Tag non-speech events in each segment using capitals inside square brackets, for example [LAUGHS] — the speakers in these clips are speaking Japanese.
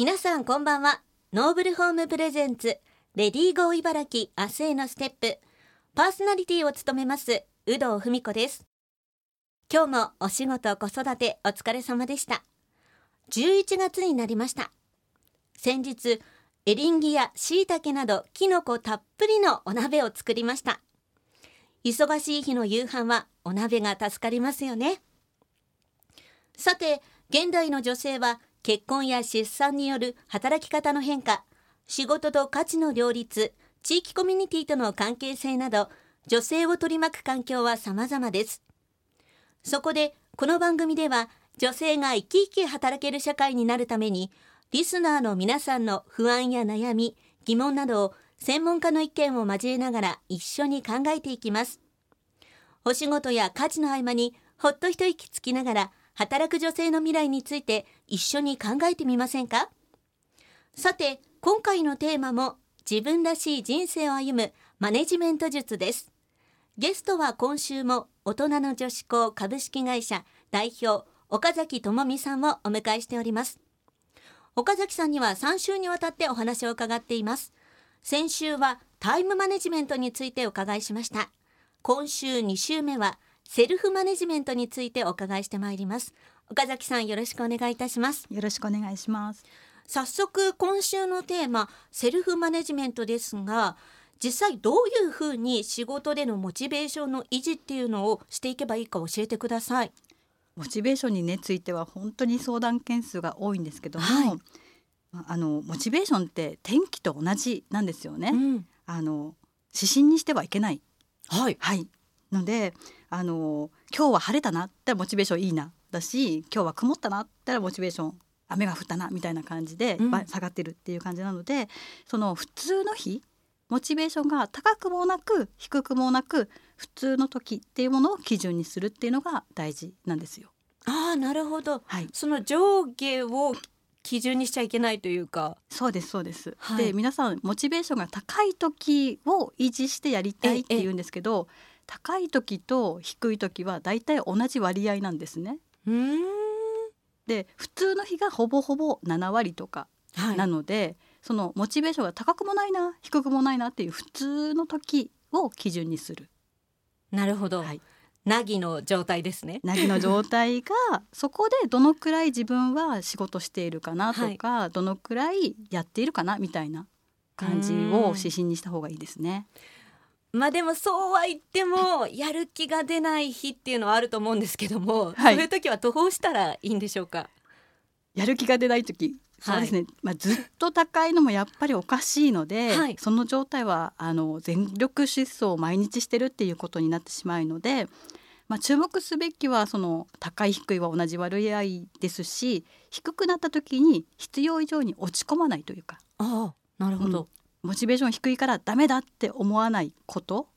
皆さんこんばんは。ノーブルホーム presents Lady Go 茨城明日へのステップ。パーソナリティを務めます有働文子です。今日もお仕事子育てお疲れ様でした。11月になりました。先日エリンギや椎茸などキノコたっぷりのお鍋を作りました。忙しい日の夕飯はお鍋が助かりますよね。さて現代の女性は結婚や出産による働き方の変化仕事と価値の両立地域コミュニティとの関係性など女性を取り巻く環境は様々です。そこでこの番組では女性が生き生き働ける社会になるためにリスナーの皆さんの不安や悩み疑問などを専門家の意見を交えながら一緒に考えていきます。お仕事や家事の合間にほっと一息つきながら働く女性の未来について一緒に考えてみませんか？さて今回のテーマも自分らしい人生を歩むマネジメント術です。ゲストは今週も大人の女子校株式会社代表岡崎智美さんをお迎えしております。岡崎さんには3週にわたってお話を伺っています。先週はタイムマネジメントについてお伺いしました。今週2週目はセルフマネジメントについてお伺いしてまいります。岡崎さんよろしくお願いいたします。よろしくお願いします。早速今週のテーマセルフマネジメントですが実際どういうふうに仕事でのモチベーションの維持っていうのをしていけばいいか教えてください。モチベーションにねついては本当に相談件数が多いんですけども、はい、あのモチベーションって天気と同じなんですよね、うん、あの指針にしてはいけない。はい、はい、のであの今日は晴れたなってモチベーションいいなだし今日は曇ったなってモチベーション雨が降ったなみたいな感じで、下がってるっていう感じなのでその普通の日モチベーションが高くもなく低くもなく普通の時っていうものを基準にするっていうのが大事なんですよ。ああなるほど、はい、その上下を基準にしちゃいけないというか。そうですそうです、はい、で皆さんモチベーションが高い時を維持してやりたいって言うんですけど高い時と低い時はだいたい同じ割合なんですね。で普通の日がほぼほぼ7割とかなので、はい、そのモチベーションが高くもないな低くもないなっていう普通の時を基準にする。なるほど、はい、なぎの状態ですね。なぎの状態が [LAUGHS] そこでどのくらい自分は仕事しているかなとか、はい、どのくらいやっているかなみたいな感じを指針にした方がいいですね。まあでもそうは言ってもやる気が出ない日っていうのはあると思うんですけども、はい、そういう時はどうしたらいいんでしょうか？やる気が出ない時？そうですね、はい、まあ、ずっと高いのもやっぱりおかしいので、はい、その状態はあの全力疾走を毎日してるっていうことになってしまうので、まあ、注目すべきはその高い低いは同じ割合ですし低くなった時に必要以上に落ち込まないというか。あなるほど、モチベーション低いからダメだって思わないこと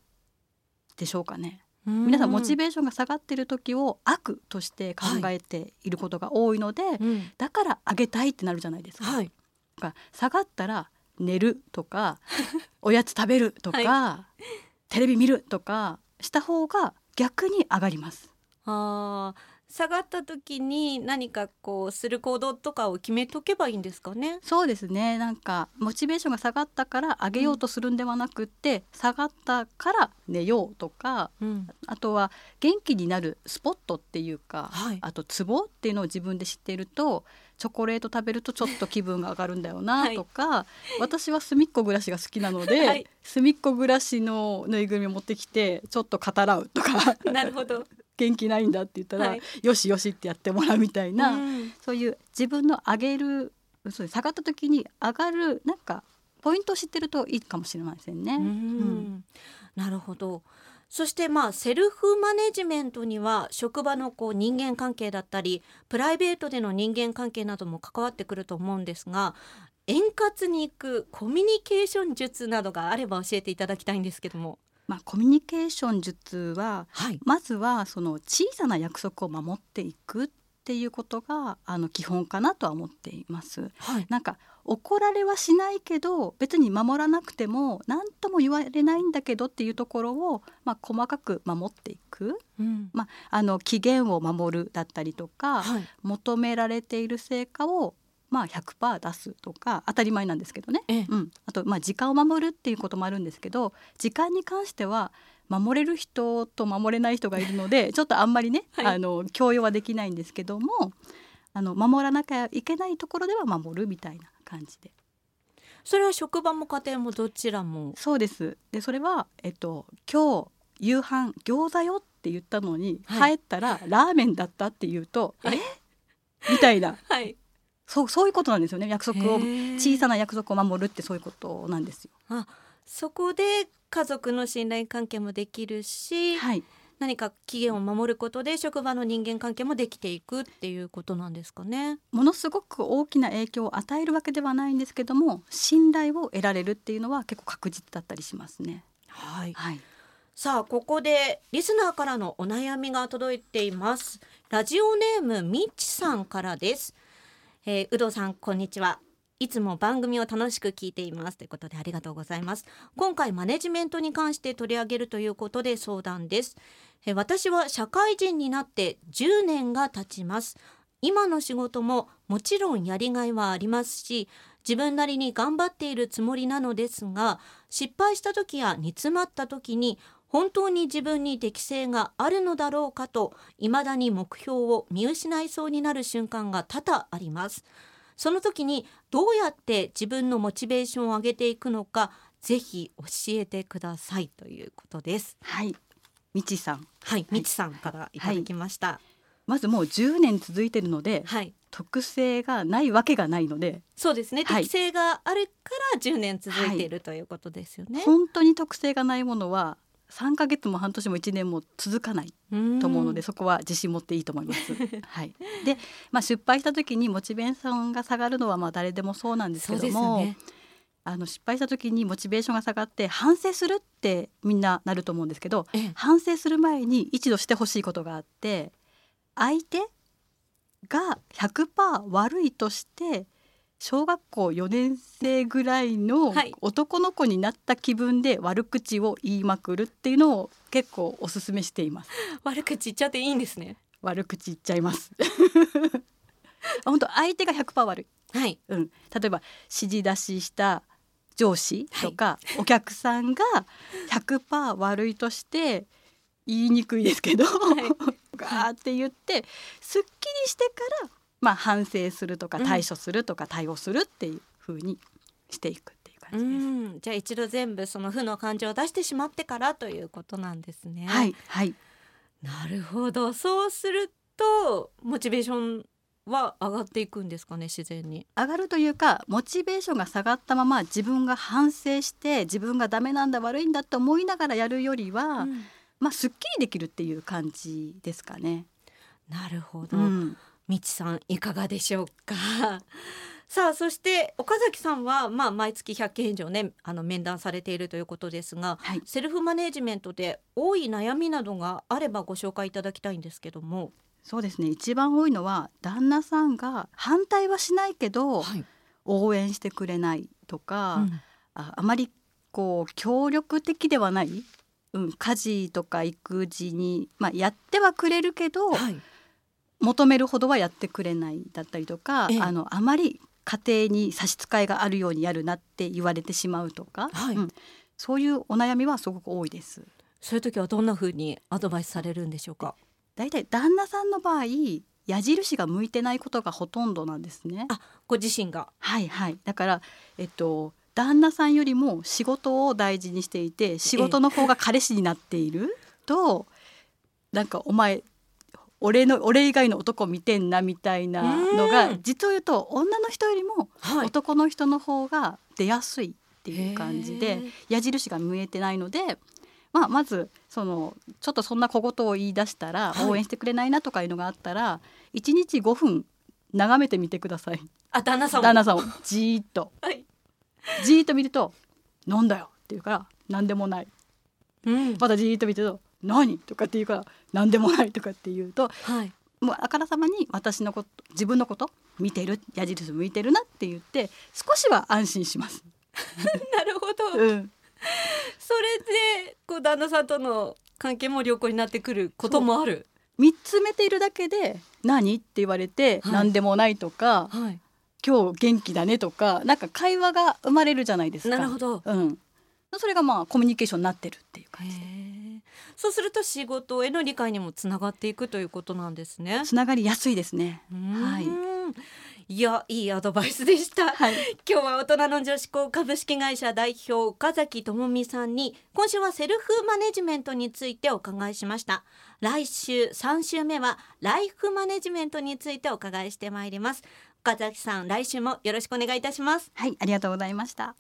でしょうかね。皆さんモチベーションが下がってる時を悪として考えていることが多いので、はいうん、だから上げたいってなるじゃないですか。はい、か下がったら寝るとか [LAUGHS] おやつ食べるとか、はい、テレビ見るとかした方が逆に上がります。あ下がった時に何かこうする行動とかを決めとけばいいんですかね？そうですね。なんかモチベーションが下がったから上げようとするんではなくって、うん、下がったから寝ようとか、うん、あとは元気になるスポットっていうか、はい、あとツボっていうのを自分で知っているとチョコレート食べるとちょっと気分が上がるんだよなとか、はい、私は隅っこ暮らしが好きなので、はい、隅っこ暮らしのぬいぐるみを持ってきてちょっと語らうとか。[LAUGHS] なるほど元気ないんだって言ったら、はい、よしよしってやってもらうみたいな、うん、そういう自分の上げるそう下がった時に上がるなんかポイントを知ってるといいかもしれませんね。うん、なるほど。そしてまあセルフマネジメントには職場のこう人間関係だったりプライベートでの人間関係なども関わってくると思うんですが円滑にいくコミュニケーション術などがあれば教えていただきたいんですけども。まあ、コミュニケーション術は、はい、まずはその小さな約束を守っていくっていうことがあの基本かなとは思っています。はい、なんか怒られはしないけど別に守らなくても何とも言われないんだけどっていうところを、まあ、細かく守っていく、うん、まあ、あの期限を守るだったりとか、はい、求められている成果をまあ100%出すとか当たり前なんですけどね、うん、あとまあ時間を守るっていうこともあるんですけど時間に関しては守れる人と守れない人がいるので [LAUGHS] ちょっとあんまりね、はい、あの強要はできないんですけどもあの守らなきゃいけないところでは守るみたいな感じで。それは職場も家庭もどちらも？そうです。でそれは、えっと、今日夕飯餃子よって言ったのに、はい、帰ったらラーメンだったって言うと、え？みたいな、はい、そうそういうことなんですよね。約束を小さな約束を守るってそういうことなんですよ。あそこで家族の信頼関係もできるし、はい、何か期限を守ることで職場の人間関係もできていくっていうことなんですかね。ものすごく大きな影響を与えるわけではないんですけども信頼を得られるっていうのは結構確実だったりしますね。はい、はい。さあここでリスナーからのお悩みが届いています。ラジオネームみっちさんからです、えー、有働さんこんにちは。いつも番組を楽しく聞いています。ということでありがとうございます。今回マネジメントに関して取り上げるということで相談です。え私は社会人になって10年が経ちます。今の仕事ももちろんやりがいはありますし自分なりに頑張っているつもりなのですが失敗した時や煮詰まった時に本当に自分に適性があるのだろうかと未だに目標を見失いそうになる瞬間が多々あります。その時にどうやって自分のモチベーションを上げていくのかぜひ教えてくださいということです。はい。みちさん。はい、みちさんからいただきました、はい、まずもう10年続いてるので、はい、特性がないわけがないので。そうですね、はい、適性があるから10年続いている、ということですよね。本当に特性がないものは3ヶ月も半年も1年も続かないと思うのでそこは自信持っていいと思います。[LAUGHS] はい、で、まあ、失敗した時にモチベーションが下がるのはまあ誰でもそうなんですけども、ね、あの失敗した時にモチベーションが下がって反省するってみんななると思うんですけど、反省する前に一度してほしいことがあって相手が100%悪いとして小学校4年生ぐらいの男の子になった気分で悪口を言いまくるっていうのを結構お勧めしています。悪口言っちゃっていいんですね。悪口言っちゃいます。[LAUGHS] 本当相手が100%悪い、はい。うん、例えば指示出しした上司とか、はい、お客さんが100%悪いとして言いにくいですけど、はい、[LAUGHS] ガーって言ってすっきりしてからまあ、反省するとか対処するとか対応するっていうふうにしていくっていう感じです。うん。じゃあ一度全部その負の感情を出してしまってからということなんですね。はい、はい、なるほど。そうするとモチベーションは上がっていくんですかね自然に。上がるというかモチベーションが下がったまま自分が反省して自分がダメなんだ悪いんだと思いながらやるよりは、うん、まあすっきりできるっていう感じですかね。なるほど、うんみちさんいかがでしょうか？[LAUGHS] さあそして岡崎さんは、まあ、毎月100件以上ねあの面談されているということですが、はい、セルフマネジメントで多い悩みなどがあればご紹介いただきたいんですけども。そうですね。一番多いのは旦那さんが反対はしないけど、はい、応援してくれないとか、うん、ああまりこう協力的ではない、うん、家事とか育児に、まあ、やってはくれるけど、はい求めるほどはやってくれないだったりとか、ええ、あのあまり家庭に差し支えがあるようにやるなって言われてしまうとか、はいうん、そういうお悩みはすごく多いです。そういう時はどんな風にアドバイスされるんでしょうか？だいたい旦那さんの場合矢印が向いてないことがほとんどなんですね。あ、ご自身が。はいはい。だからえっと旦那さんよりも仕事を大事にしていて仕事の方が彼氏になっていると、なんかお前俺の俺以外の男見てんなみたいなのが実を言うと女の人よりも男の人の方が出やすいっていう感じで、矢印が見えてないので、まあ、まずそのちょっとそんな小言を言い出したら応援してくれないなとかいうのがあったら、はい、1日5分眺めてみてください。あ旦那さん旦那さんを。じーっと、[LAUGHS] はい、じーっと見ると「なんだよ」って言うから「何でもない」うん、またじーっと見てると「何?」とかって言うから何でもないとかって言うと、はい、もうあからさまに私のこと自分のこと見てる矢印向いてるなって言って少しは安心します。[LAUGHS] なるほど、うん、それでこう旦那さんとの関係も良好になってくることもある。見つめているだけで「何?」って言われて「何でもない」とか、はい、今日元気だねとかなんか会話が生まれるじゃないですか。なるほど。うん。それがまあコミュニケーションになってるっていう感じで。そうすると仕事への理解にもつながっていくということなんですね。つながりやすいですね。はい。いやいいアドバイスでした、はい、今日は大人の女子校株式会社代表岡崎智美さんに今週はセルフマネジメントについてお伺いしました。来週3週目はライフマネジメントについてお伺いしてまいります。岡崎さん来週もよろしくお願いいたします。はいありがとうございました